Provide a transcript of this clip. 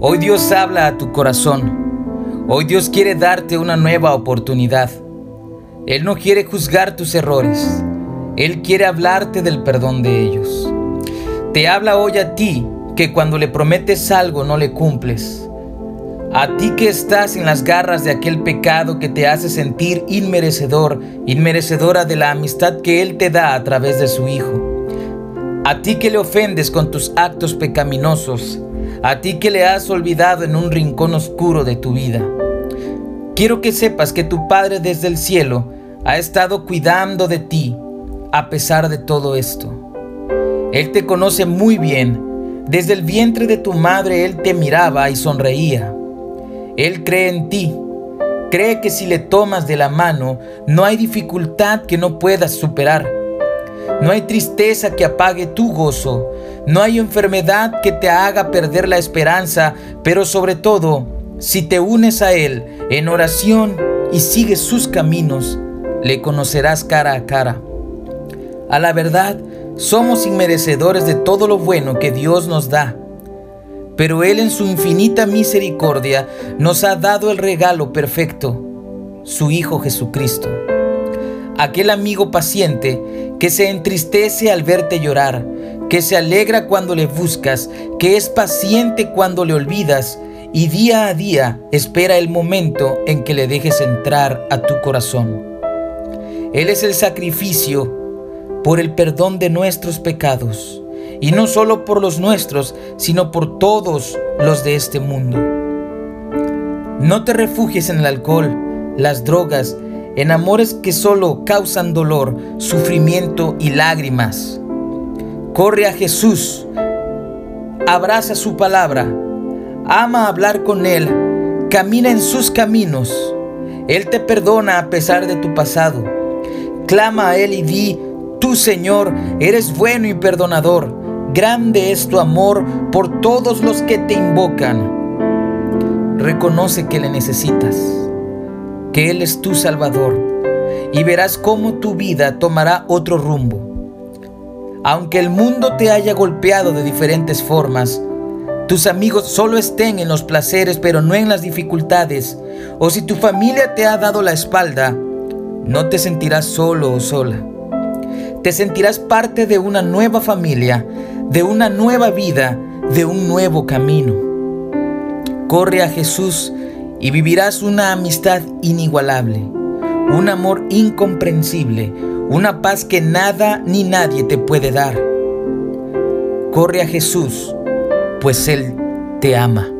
Hoy Dios habla a tu corazón. Hoy Dios quiere darte una nueva oportunidad. Él no quiere juzgar tus errores. Él quiere hablarte del perdón de ellos. Te habla hoy a ti que cuando le prometes algo no le cumples. A ti que estás en las garras de aquel pecado que te hace sentir inmerecedor, inmerecedora de la amistad que Él te da a través de su Hijo. A ti que le ofendes con tus actos pecaminosos, a ti que le has olvidado en un rincón oscuro de tu vida. Quiero que sepas que tu Padre desde el cielo ha estado cuidando de ti a pesar de todo esto. Él te conoce muy bien. Desde el vientre de tu madre Él te miraba y sonreía. Él cree en ti. Cree que si le tomas de la mano, no hay dificultad que no puedas superar. No hay tristeza que apague tu gozo. No hay enfermedad que te haga perder la esperanza, pero sobre todo, si te unes a Él en oración y sigues sus caminos, le conocerás cara a cara. A la verdad, somos inmerecedores de todo lo bueno que Dios nos da, pero Él en su infinita misericordia nos ha dado el regalo perfecto, su Hijo Jesucristo. Aquel amigo paciente que se entristece al verte llorar, que se alegra cuando le buscas, que es paciente cuando le olvidas y día a día espera el momento en que le dejes entrar a tu corazón. Él es el sacrificio por el perdón de nuestros pecados, y no solo por los nuestros, sino por todos los de este mundo. No te refugies en el alcohol, las drogas, en amores que solo causan dolor, sufrimiento y lágrimas. Corre a Jesús, abraza su palabra, ama hablar con Él, camina en sus caminos. Él te perdona a pesar de tu pasado. Clama a Él y di, tú Señor, eres bueno y perdonador. Grande es tu amor por todos los que te invocan. Reconoce que le necesitas, que Él es tu Salvador, y verás cómo tu vida tomará otro rumbo. Aunque el mundo te haya golpeado de diferentes formas, tus amigos solo estén en los placeres pero no en las dificultades, o si tu familia te ha dado la espalda, no te sentirás solo o sola. Te sentirás parte de una nueva familia, de una nueva vida, de un nuevo camino. Corre a Jesús y vivirás una amistad inigualable, un amor incomprensible, una paz que nada ni nadie te puede dar. Corre a Jesús, pues Él te ama.